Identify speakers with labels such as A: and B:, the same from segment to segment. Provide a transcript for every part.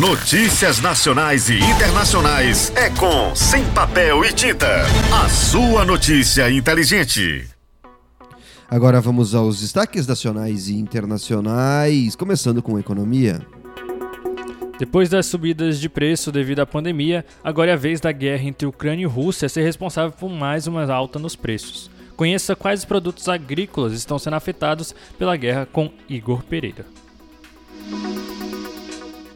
A: Notícias nacionais e internacionais é com Sem Papel e Tinta. A sua notícia inteligente.
B: Agora vamos aos destaques nacionais e internacionais, começando com a economia.
C: Depois das subidas de preço devido à pandemia, agora é a vez da guerra entre Ucrânia e Rússia ser responsável por mais uma alta nos preços. Conheça quais produtos agrícolas estão sendo afetados pela guerra com Igor Pereira.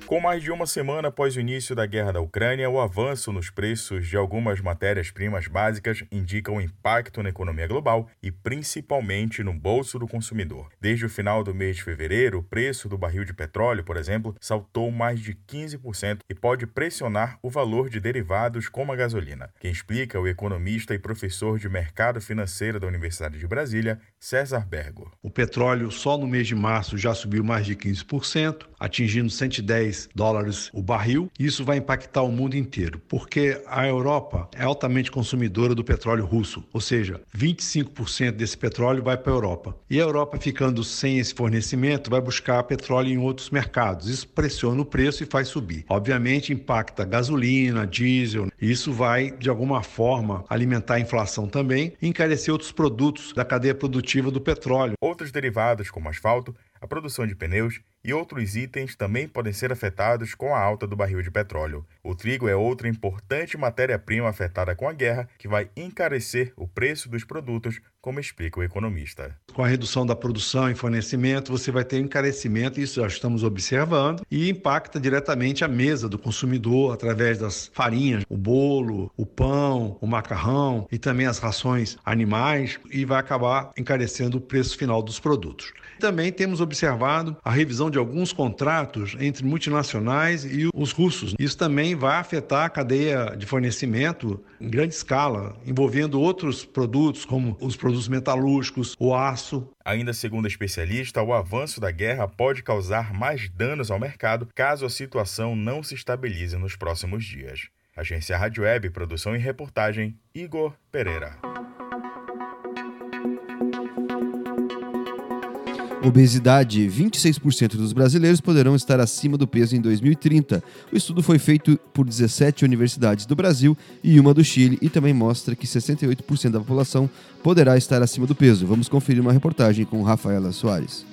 D: Com mais de uma semana após o início da guerra da Ucrânia, o avanço nos preços de algumas matérias-primas básicas indica um impacto na economia global e principalmente no bolso do consumidor. Desde o final do mês de fevereiro, o preço do barril de petróleo, por exemplo, saltou mais de 15% e pode pressionar o valor de derivados como a gasolina. Quem explica é o economista e professor de mercado financeiro da Universidade de Brasília, César Bergo.
E: O petróleo só no mês de março já subiu mais de 15%, atingindo 110 dólares o barril. Isso vai impactar o mundo inteiro, porque a Europa é altamente consumidora do petróleo russo, ou seja, 25% desse petróleo vai para a Europa. E a Europa, ficando sem esse fornecimento, vai buscar petróleo em outros mercados. Isso pressiona o preço e faz subir. Obviamente, impacta gasolina, diesel. Isso vai, de alguma forma, alimentar a inflação também e encarecer outros produtos da cadeia produtiva do petróleo.
D: Outros derivados, como asfalto, a produção de pneus e outros itens também podem ser afetados com a alta do barril de petróleo. O trigo é outra importante matéria-prima afetada com a guerra, que vai encarecer o preço dos produtos, como explica o economista.
E: Com a redução da produção e fornecimento, você vai ter encarecimento, isso já estamos observando, e impacta diretamente a mesa do consumidor através das farinhas, o bolo, o pão, o macarrão e também as rações animais, e vai acabar encarecendo o preço final dos produtos. Também temos observado a revisão de alguns contratos entre multinacionais e os russos. Isso também vai afetar a cadeia de fornecimento em grande escala, envolvendo outros produtos, como os produtos metalúrgicos, o aço.
D: Ainda segundo a especialista, o avanço da guerra pode causar mais danos ao mercado caso a situação não se estabilize nos próximos dias. Agência Rádio Web, produção e reportagem, Igor Pereira.
B: Obesidade: 26% dos brasileiros poderão estar acima do peso em 2030. O estudo foi feito por 17 universidades do Brasil e uma do Chile e também mostra que 68% da população poderá estar acima do peso. Vamos conferir uma reportagem com Rafaela Soares.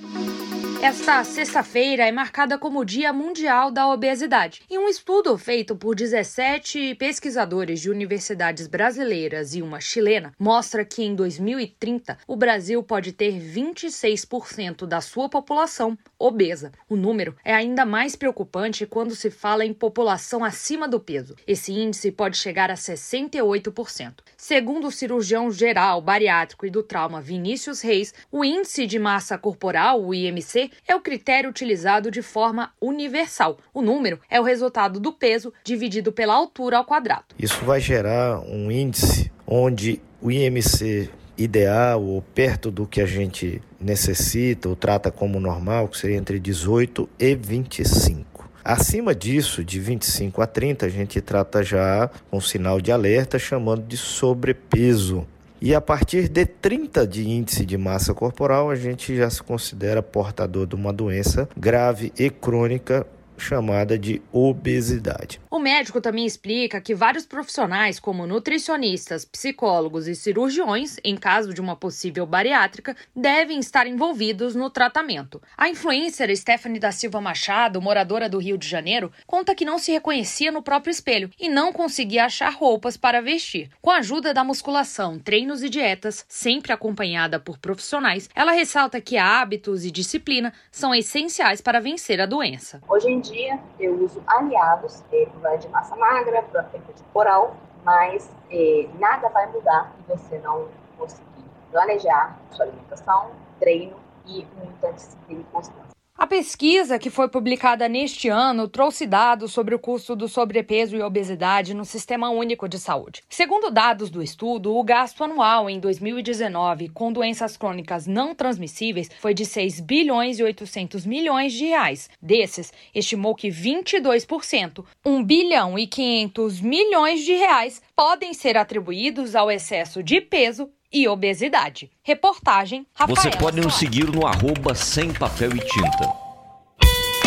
F: Esta sexta-feira é marcada como Dia Mundial da Obesidade. E um estudo feito por 17 pesquisadores de universidades brasileiras e uma chilena mostra que em 2030 o Brasil pode ter 26% da sua população obesa. O número é ainda mais preocupante quando se fala em população acima do peso. Esse índice pode chegar a 68%. Segundo o cirurgião geral, bariátrico e do trauma Vinícius Reis, o índice de massa corporal, o IMC, é o critério utilizado de forma universal. O número é o resultado do peso dividido pela altura ao quadrado.
G: Isso vai gerar um índice onde o IMC ideal ou perto do que a gente necessita ou trata como normal, que seria entre 18 e 25. Acima disso, de 25 a 30, a gente trata já com sinal de alerta chamando de sobrepeso. E a partir de 30 de índice de massa corporal, a gente já se considera portador de uma doença grave e crônica chamada de obesidade.
F: O médico também explica que vários profissionais, como nutricionistas, psicólogos e cirurgiões, em caso de uma possível bariátrica, devem estar envolvidos no tratamento. A influencer Stephanie da Silva Machado, moradora do Rio de Janeiro, conta que não se reconhecia no próprio espelho e não conseguia achar roupas para vestir. Com a ajuda da musculação, treinos e dietas, sempre acompanhada por profissionais, ela ressalta que hábitos e disciplina são essenciais para vencer a doença.
H: Hoje em dia, eu uso aliados, é, vai de massa magra para perda corporal, mas é, nada vai mudar se você não conseguir planejar sua alimentação, treino e muita disciplina e constância.
F: A pesquisa, que foi publicada neste ano, trouxe dados sobre o custo do sobrepeso e obesidade no Sistema Único de Saúde. Segundo dados do estudo, o gasto anual em 2019 com doenças crônicas não transmissíveis foi de 6 bilhões e 800 milhões de reais. Desses, estimou que 22%, 1 bilhão e 500 milhões de reais, podem ser atribuídos ao excesso de peso e obesidade. Reportagem Rafael
I: Você pode nos seguir no arroba sem papel e tinta.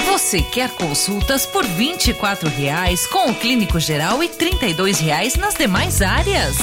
I: Você quer consultas por 24 reais com o clínico geral e 32 reais nas demais áreas?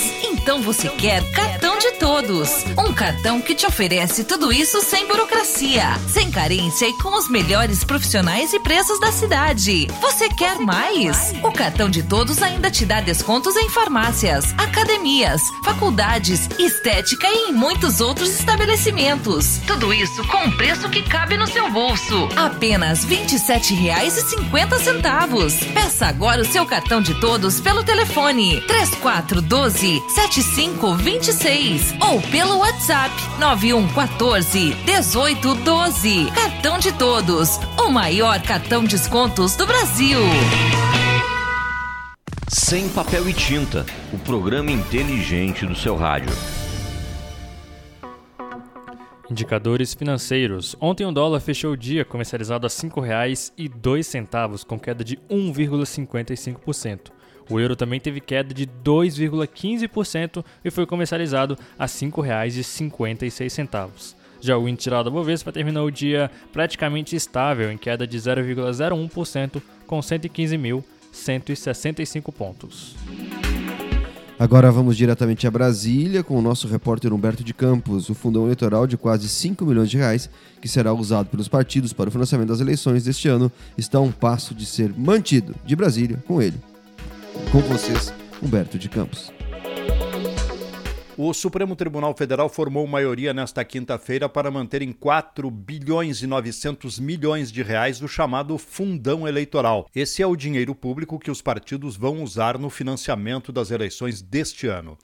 I: Então você quer cartão de todos. Um cartão que te oferece tudo isso sem burocracia, sem carência e com os melhores profissionais e preços da cidade. Você quer mais? O cartão de todos ainda te dá descontos em farmácias, academias, faculdades, estética e em muitos outros estabelecimentos. Tudo isso com um preço que cabe no seu bolso. Apenas R$ 27,50. Peça agora o seu cartão de todos pelo telefone 3412 7526 ou pelo WhatsApp 9114 1812. Cartão de todos, o maior cartão descontos do Brasil.
J: Sem papel e tinta, o programa inteligente do seu rádio.
C: Indicadores financeiros. Ontem o dólar fechou o dia comercializado a R$ 5,02, com queda de 1,55%. O euro também teve queda de 2,15% e foi comercializado a R$ 5,56. Já o índice da Bovespa terminou o dia praticamente estável, em queda de 0,01%, com 115.165 pontos.
B: Agora vamos diretamente a Brasília com o nosso repórter Humberto de Campos. O fundão eleitoral de quase 5 milhões de reais, que será usado pelos partidos para o financiamento das eleições deste ano, está a um passo de ser mantido. De Brasília, com ele. Com vocês, Humberto de Campos.
K: O Supremo Tribunal Federal formou maioria nesta quinta-feira para manter em 4 bilhões e 900 milhões de reais o chamado fundão eleitoral. Esse é o dinheiro público que os partidos vão usar no financiamento das eleições deste ano.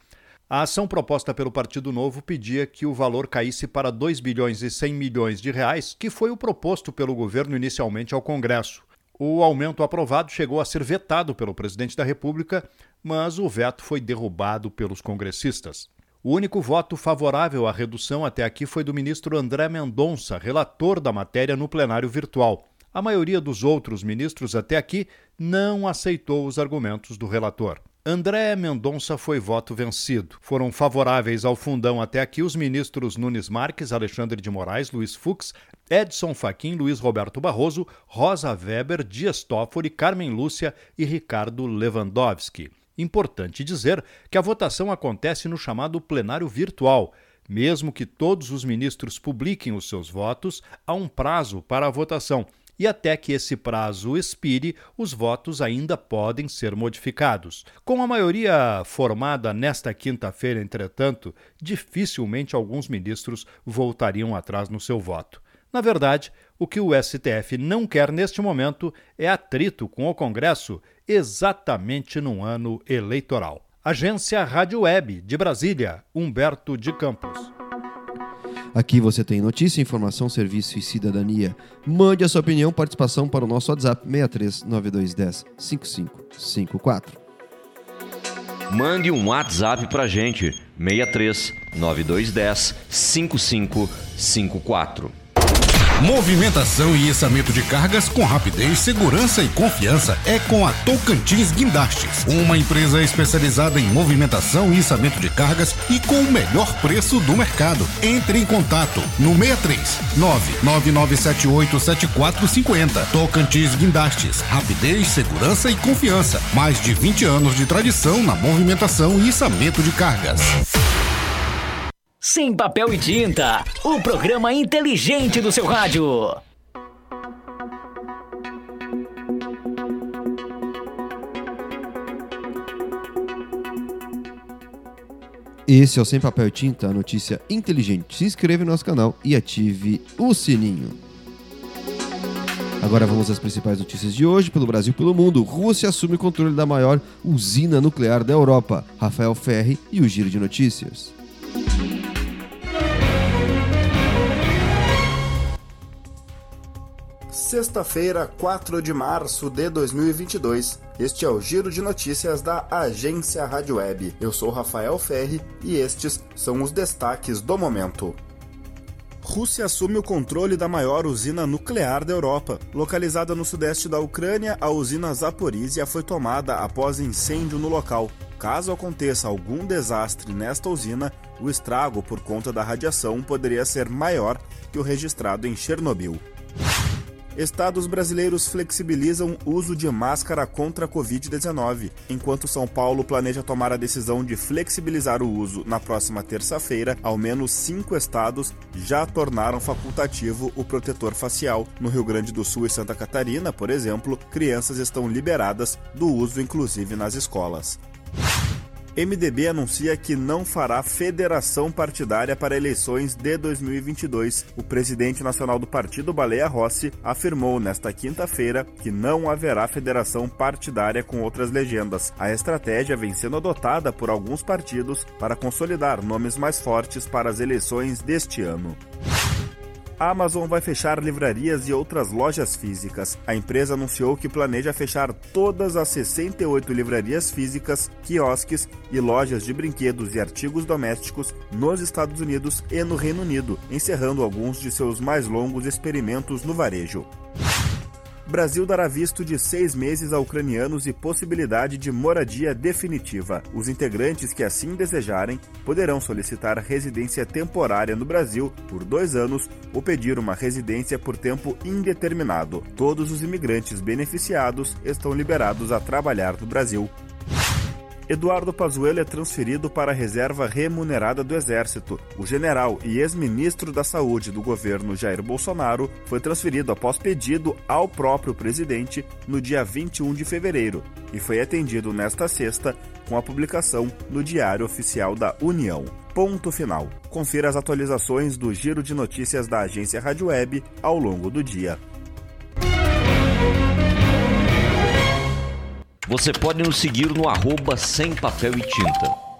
K: A ação proposta pelo Partido Novo pedia que o valor caísse para 2 bilhões e 100 milhões de reais, que foi o proposto pelo governo inicialmente ao Congresso. O aumento aprovado chegou a ser vetado pelo presidente da República, mas o veto foi derrubado pelos congressistas. O único voto favorável à redução até aqui foi do ministro André Mendonça, relator da matéria no plenário virtual. A maioria dos outros ministros até aqui não aceitou os argumentos do relator. André Mendonça foi voto vencido. Foram favoráveis ao fundão até aqui os ministros Nunes Marques, Alexandre de Moraes, Luiz Fux, Edson Fachin, Luiz Roberto Barroso, Rosa Weber, Dias Toffoli, Carmen Lúcia e Ricardo Lewandowski. Importante dizer que a votação acontece no chamado plenário virtual. Mesmo que todos os ministros publiquem os seus votos, há um prazo para a votação. E até que esse prazo expire, os votos ainda podem ser modificados. Com a maioria formada nesta quinta-feira, entretanto, dificilmente alguns ministros voltariam atrás no seu voto. Na verdade, o que o STF não quer neste momento é atrito com o Congresso exatamente num ano eleitoral. Agência Rádio Web de Brasília, Humberto de Campos.
B: Aqui você tem notícia, informação, serviço e cidadania. Mande a sua opinião, participação para o nosso WhatsApp 63 9210 5554.
J: Mande um WhatsApp pra gente 63 9210 5554.
L: Movimentação e içamento de cargas com rapidez, segurança e confiança é com a Tocantins Guindastes, uma empresa especializada em movimentação e içamento de cargas e com o melhor preço do mercado. Entre em contato no 63 999787450. Tocantins Guindastes, rapidez, segurança e confiança. Mais de 20 anos de tradição na movimentação e içamento de cargas.
M: Sem papel e tinta, o programa inteligente do seu rádio.
B: Esse é o Sem Papel e Tinta, a notícia inteligente. Se inscreva no nosso canal e ative o sininho. Agora vamos às principais notícias de hoje, pelo Brasil e pelo mundo. Rússia assume o controle da maior usina nuclear da Europa. Rafael Ferri e o Giro de Notícias.
N: Sexta-feira, 4 de março de 2022. Este é o Giro de Notícias da Agência Rádio Web. Eu sou Rafael Ferri e estes são os destaques do momento. Rússia assume o controle da maior usina nuclear da Europa. Localizada no sudeste da Ucrânia, a usina Zaporizhia foi tomada após incêndio no local. Caso aconteça algum desastre nesta usina, o estrago por conta da radiação poderia ser maior que o registrado em Chernobyl. Estados brasileiros flexibilizam o uso de máscara contra a Covid-19. Enquanto São Paulo planeja tomar a decisão de flexibilizar o uso na próxima terça-feira, ao menos cinco estados já tornaram facultativo o protetor facial. No Rio Grande do Sul e Santa Catarina, por exemplo, crianças estão liberadas do uso, inclusive nas escolas. MDB anuncia que não fará federação partidária para eleições de 2022. O presidente nacional do partido, Baleia Rossi, afirmou nesta quinta-feira que não haverá federação partidária com outras legendas. A estratégia vem sendo adotada por alguns partidos para consolidar nomes mais fortes para as eleições deste ano. A Amazon vai fechar livrarias e outras lojas físicas. A empresa anunciou que planeja fechar todas as 68 livrarias físicas, quiosques e lojas de brinquedos e artigos domésticos nos Estados Unidos e no Reino Unido, encerrando alguns de seus mais longos experimentos no varejo. Brasil dará visto de seis meses a ucranianos e possibilidade de moradia definitiva. Os integrantes que assim desejarem poderão solicitar residência temporária no Brasil por dois anos ou pedir uma residência por tempo indeterminado. Todos os imigrantes beneficiados estão liberados a trabalhar no Brasil. Eduardo Pazuello é transferido para a reserva remunerada do Exército. O general e ex-ministro da Saúde do governo Jair Bolsonaro foi transferido após pedido ao próprio presidente no dia 21 de fevereiro e foi atendido nesta sexta com a publicação no Diário Oficial da União. Ponto final. Confira as atualizações do giro de notícias da agência Rádio Web ao longo do dia.
J: Você pode nos seguir no arroba sem papel e tinta.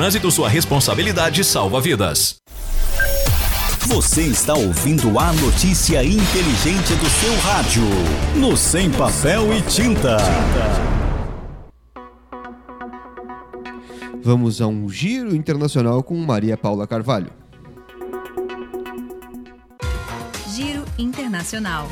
O: trânsito, sua responsabilidade salva vidas.
P: Você está ouvindo a notícia inteligente do seu rádio. No Sem Papel e Tinta.
B: Vamos a um giro internacional com Maria Paula Carvalho.
I: Giro Internacional.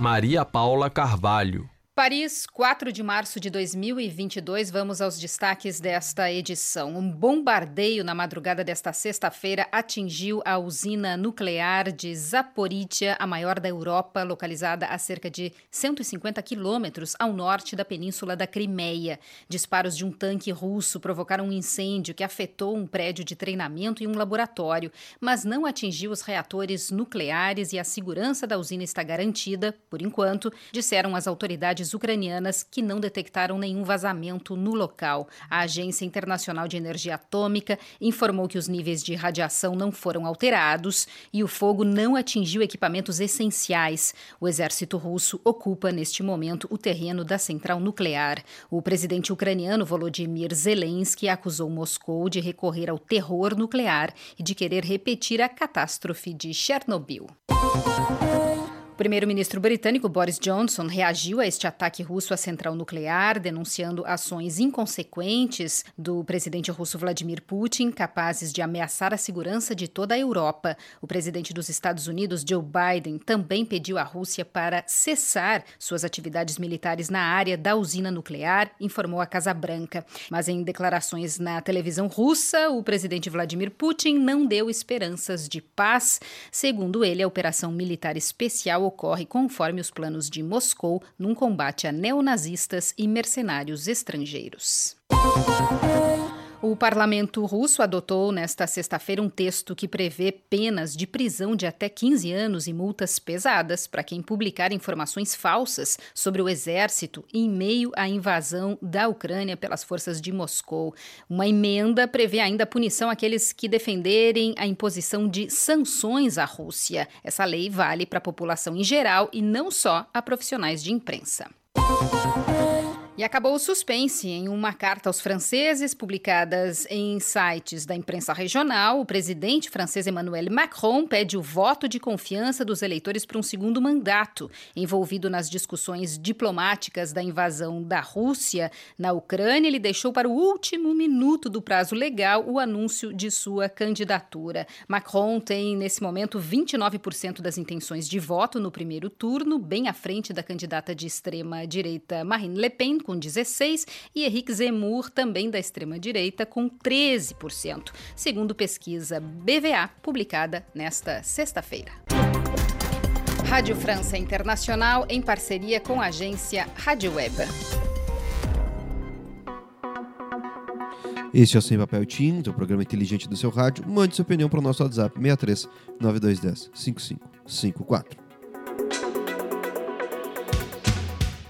Q: Maria Paula Carvalho.
R: Paris, 4 de março de 2022. Vamos aos destaques desta edição. Um bombardeio na madrugada desta sexta-feira atingiu a usina nuclear de Zaporizhia, a maior da Europa, localizada a cerca de 150 quilômetros ao norte da península da Crimeia. Disparos de um tanque russo provocaram um incêndio que afetou um prédio de treinamento e um laboratório, mas não atingiu os reatores nucleares e a segurança da usina está garantida, por enquanto, disseram as autoridades ucranianas que não detectaram nenhum vazamento no local. A Agência Internacional de Energia Atômica informou que os níveis de radiação não foram alterados e o fogo não atingiu equipamentos essenciais. O exército russo ocupa neste momento o terreno da central nuclear. O presidente ucraniano Volodymyr Zelensky acusou Moscou de recorrer ao terror nuclear e de querer repetir a catástrofe de Chernobyl. Primeiro-ministro britânico Boris Johnson reagiu a este ataque russo à central nuclear, denunciando ações inconsequentes do presidente russo Vladimir Putin, capazes de ameaçar a segurança de toda a Europa. O presidente dos Estados Unidos, Joe Biden, também pediu à Rússia para cessar suas atividades militares na área da usina nuclear, informou a Casa Branca. Mas em declarações na televisão russa, o presidente Vladimir Putin não deu esperanças de paz. Segundo ele, a operação militar especial ocorre conforme os planos de Moscou num combate a neonazistas e mercenários estrangeiros. O parlamento russo adotou nesta sexta-feira um texto que prevê penas de prisão de até 15 anos e multas pesadas para quem publicar informações falsas sobre o exército em meio à invasão da Ucrânia pelas forças de Moscou. Uma emenda prevê ainda punição àqueles que defenderem a imposição de sanções à Rússia. Essa lei vale para a população em geral e não só a profissionais de imprensa. E acabou o suspense. Em uma carta aos franceses, publicadas em sites da imprensa regional, o presidente francês Emmanuel Macron pede o voto de confiança dos eleitores para um segundo mandato. Envolvido nas discussões diplomáticas da invasão da Rússia na Ucrânia, ele deixou para o último minuto do prazo legal o anúncio de sua candidatura. Macron tem, nesse momento, 29% das intenções de voto no primeiro turno, bem à frente da candidata de extrema-direita Marine Le Pen com 16% e Henrique Zemmour, também da extrema-direita, com 13%, segundo pesquisa BVA, publicada nesta sexta-feira. Rádio França Internacional, em parceria com a agência Rádio Web.
B: Este é o Sem Papel Tinta, o programa inteligente do seu rádio. Mande sua opinião para o nosso WhatsApp 63 9210 5554.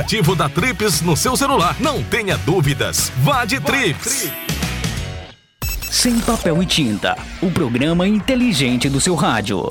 A: aplicativo da Trips no seu celular. Não tenha dúvidas. Vá de Trips.
M: Sem papel e tinta. O programa inteligente do seu rádio.